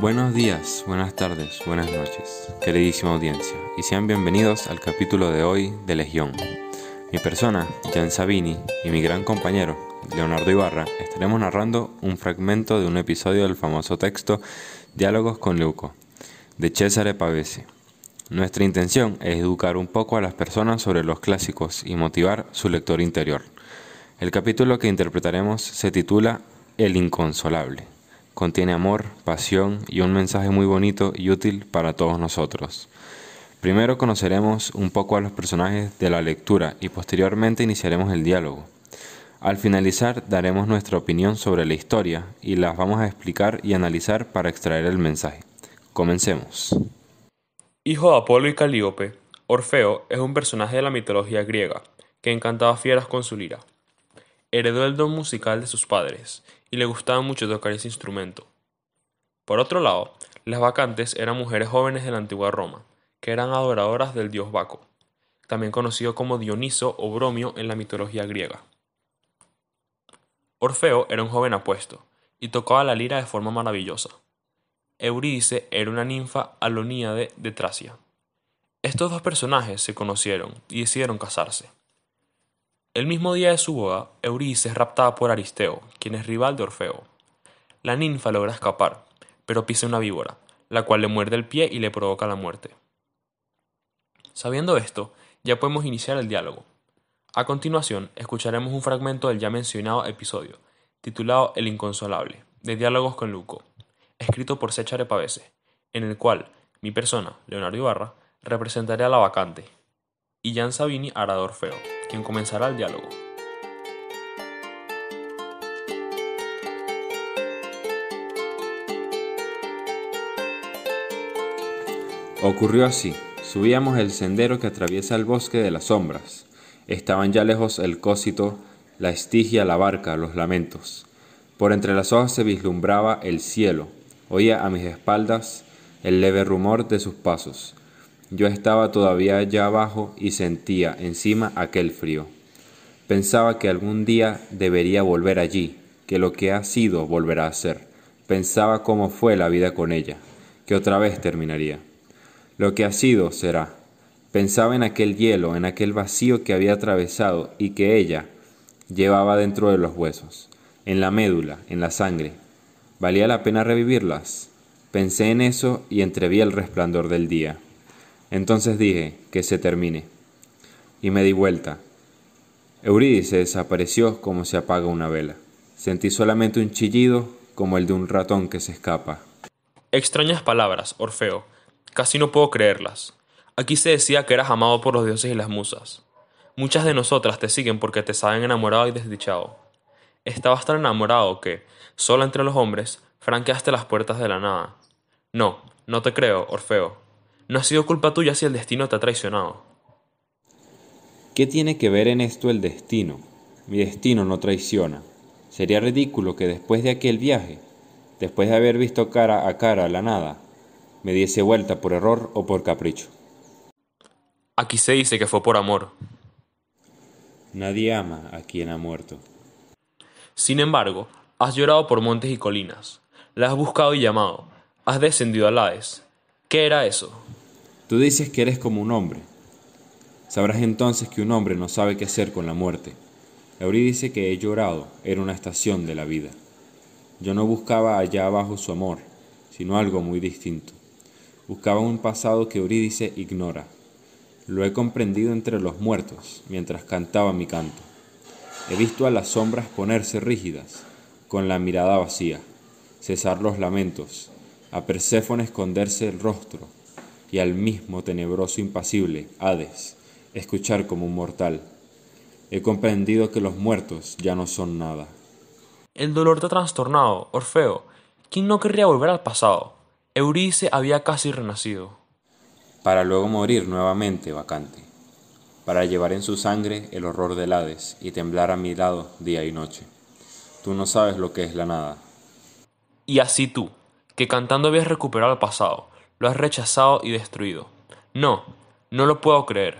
Buenos días, buenas tardes, buenas noches, queridísima audiencia, y sean bienvenidos al capítulo de hoy de Legión. Mi persona, Jan Sabini, y mi gran compañero, Leonardo Ibarra, estaremos narrando un fragmento de un episodio del famoso texto Diálogos con Leuco, de Cesare Pavese. Nuestra intención es educar un poco a las personas sobre los clásicos y motivar su lector interior. El capítulo que interpretaremos se titula El Inconsolable contiene amor, pasión y un mensaje muy bonito y útil para todos nosotros. Primero conoceremos un poco a los personajes de la lectura y posteriormente iniciaremos el diálogo. Al finalizar daremos nuestra opinión sobre la historia y las vamos a explicar y analizar para extraer el mensaje. Comencemos. Hijo de Apolo y Calíope, Orfeo es un personaje de la mitología griega que encantaba fieras con su lira. Heredó el don musical de sus padres y le gustaba mucho tocar ese instrumento. Por otro lado, las vacantes eran mujeres jóvenes de la antigua Roma, que eran adoradoras del dios Baco, también conocido como Dioniso o Bromio en la mitología griega. Orfeo era un joven apuesto, y tocaba la lira de forma maravillosa. Eurídice era una ninfa aloníade de Tracia. Estos dos personajes se conocieron y decidieron casarse. El mismo día de su boda, Eurídice es raptada por Aristeo, quien es rival de Orfeo. La ninfa logra escapar, pero pisa una víbora, la cual le muerde el pie y le provoca la muerte. Sabiendo esto, ya podemos iniciar el diálogo. A continuación, escucharemos un fragmento del ya mencionado episodio, titulado El Inconsolable, de Diálogos con Luco, escrito por Sechare Pavese, en el cual mi persona, Leonardo Ibarra, representaré a la vacante, y Jan Sabini hará de Orfeo quien comenzará el diálogo. Ocurrió así. Subíamos el sendero que atraviesa el bosque de las sombras. Estaban ya lejos el cósito, la estigia, la barca, los lamentos. Por entre las hojas se vislumbraba el cielo. Oía a mis espaldas el leve rumor de sus pasos. Yo estaba todavía allá abajo y sentía encima aquel frío. Pensaba que algún día debería volver allí, que lo que ha sido volverá a ser. Pensaba cómo fue la vida con ella, que otra vez terminaría. Lo que ha sido será. Pensaba en aquel hielo, en aquel vacío que había atravesado y que ella llevaba dentro de los huesos, en la médula, en la sangre. ¿Valía la pena revivirlas? Pensé en eso y entreví el resplandor del día. Entonces dije, que se termine. Y me di vuelta. Eurídice desapareció como se apaga una vela. Sentí solamente un chillido como el de un ratón que se escapa. Extrañas palabras, Orfeo. Casi no puedo creerlas. Aquí se decía que eras amado por los dioses y las musas. Muchas de nosotras te siguen porque te saben enamorado y desdichado. Estabas tan enamorado que, solo entre los hombres, franqueaste las puertas de la nada. No, no te creo, Orfeo. No ha sido culpa tuya si el destino te ha traicionado. ¿Qué tiene que ver en esto el destino? Mi destino no traiciona. Sería ridículo que después de aquel viaje, después de haber visto cara a cara la nada, me diese vuelta por error o por capricho. Aquí se dice que fue por amor. Nadie ama a quien ha muerto. Sin embargo, has llorado por montes y colinas, la has buscado y llamado, has descendido a Hades. ¿Qué era eso? Tú dices que eres como un hombre. Sabrás entonces que un hombre no sabe qué hacer con la muerte. Eurídice que he llorado era una estación de la vida. Yo no buscaba allá abajo su amor, sino algo muy distinto. Buscaba un pasado que Eurídice ignora. Lo he comprendido entre los muertos, mientras cantaba mi canto. He visto a las sombras ponerse rígidas, con la mirada vacía, cesar los lamentos, a Perséfone esconderse el rostro, y al mismo tenebroso impasible, Hades, escuchar como un mortal. He comprendido que los muertos ya no son nada. El dolor te ha trastornado, Orfeo. ¿Quién no querría volver al pasado? Eurídice había casi renacido. Para luego morir nuevamente vacante. Para llevar en su sangre el horror del Hades y temblar a mi lado día y noche. Tú no sabes lo que es la nada. Y así tú, que cantando habías recuperado el pasado, lo has rechazado y destruido. No, no lo puedo creer.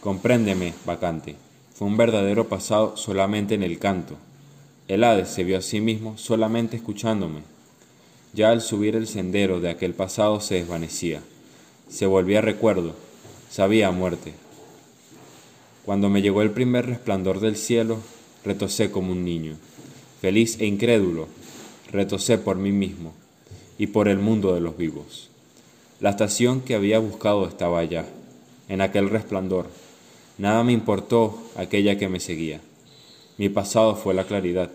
Compréndeme, vacante. Fue un verdadero pasado solamente en el canto. El Hades se vio a sí mismo solamente escuchándome. Ya al subir el sendero de aquel pasado se desvanecía, se volvía recuerdo, sabía muerte. Cuando me llegó el primer resplandor del cielo, retosé como un niño, feliz e incrédulo, retosé por mí mismo y por el mundo de los vivos. La estación que había buscado estaba allá, en aquel resplandor. Nada me importó aquella que me seguía. Mi pasado fue la claridad,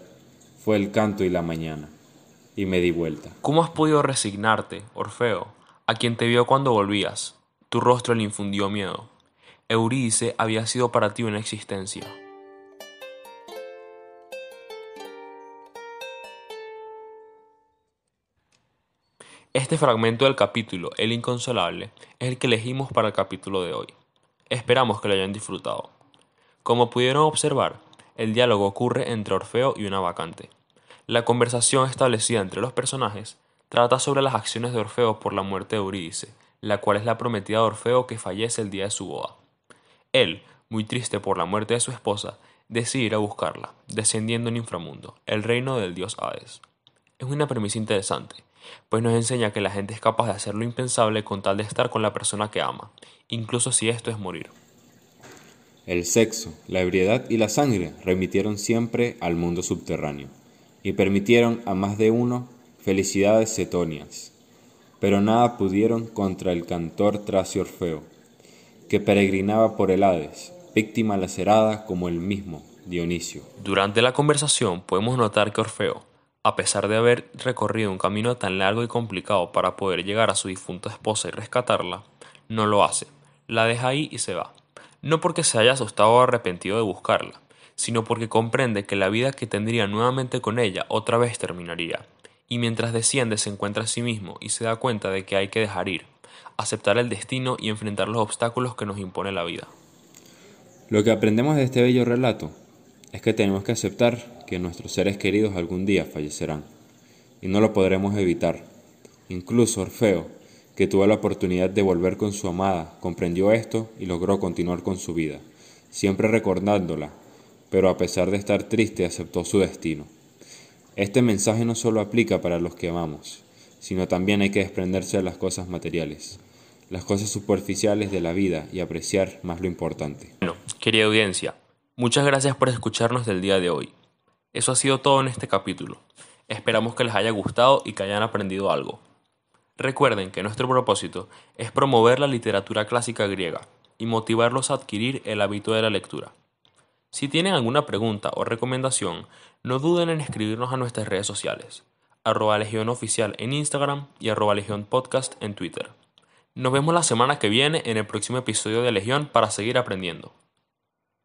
fue el canto y la mañana, y me di vuelta. ¿Cómo has podido resignarte, Orfeo, a quien te vio cuando volvías? Tu rostro le infundió miedo. Eurídice había sido para ti una existencia. Este fragmento del capítulo, El Inconsolable, es el que elegimos para el capítulo de hoy. Esperamos que lo hayan disfrutado. Como pudieron observar, el diálogo ocurre entre Orfeo y una vacante. La conversación establecida entre los personajes trata sobre las acciones de Orfeo por la muerte de Eurídice, la cual es la prometida de Orfeo que fallece el día de su boda. Él, muy triste por la muerte de su esposa, decide ir a buscarla, descendiendo en inframundo, el reino del dios Hades. Es una premisa interesante, pues nos enseña que la gente es capaz de hacer lo impensable con tal de estar con la persona que ama, incluso si esto es morir. El sexo, la ebriedad y la sangre remitieron siempre al mundo subterráneo y permitieron a más de uno felicidades cetonias, pero nada pudieron contra el cantor tracio Orfeo, que peregrinaba por el Hades, víctima lacerada como el mismo Dionisio. Durante la conversación podemos notar que Orfeo, a pesar de haber recorrido un camino tan largo y complicado para poder llegar a su difunta esposa y rescatarla, no lo hace, la deja ahí y se va. No porque se haya asustado o arrepentido de buscarla, sino porque comprende que la vida que tendría nuevamente con ella otra vez terminaría, y mientras desciende se encuentra a sí mismo y se da cuenta de que hay que dejar ir, aceptar el destino y enfrentar los obstáculos que nos impone la vida. Lo que aprendemos de este bello relato es que tenemos que aceptar que nuestros seres queridos algún día fallecerán, y no lo podremos evitar. Incluso Orfeo, que tuvo la oportunidad de volver con su amada, comprendió esto y logró continuar con su vida, siempre recordándola, pero a pesar de estar triste aceptó su destino. Este mensaje no solo aplica para los que amamos, sino también hay que desprenderse de las cosas materiales, las cosas superficiales de la vida y apreciar más lo importante. Bueno, querida audiencia, muchas gracias por escucharnos del día de hoy. Eso ha sido todo en este capítulo. Esperamos que les haya gustado y que hayan aprendido algo. Recuerden que nuestro propósito es promover la literatura clásica griega y motivarlos a adquirir el hábito de la lectura. Si tienen alguna pregunta o recomendación, no duden en escribirnos a nuestras redes sociales, arroba Legión en Instagram y arroba Legión en Twitter. Nos vemos la semana que viene en el próximo episodio de Legión para seguir aprendiendo.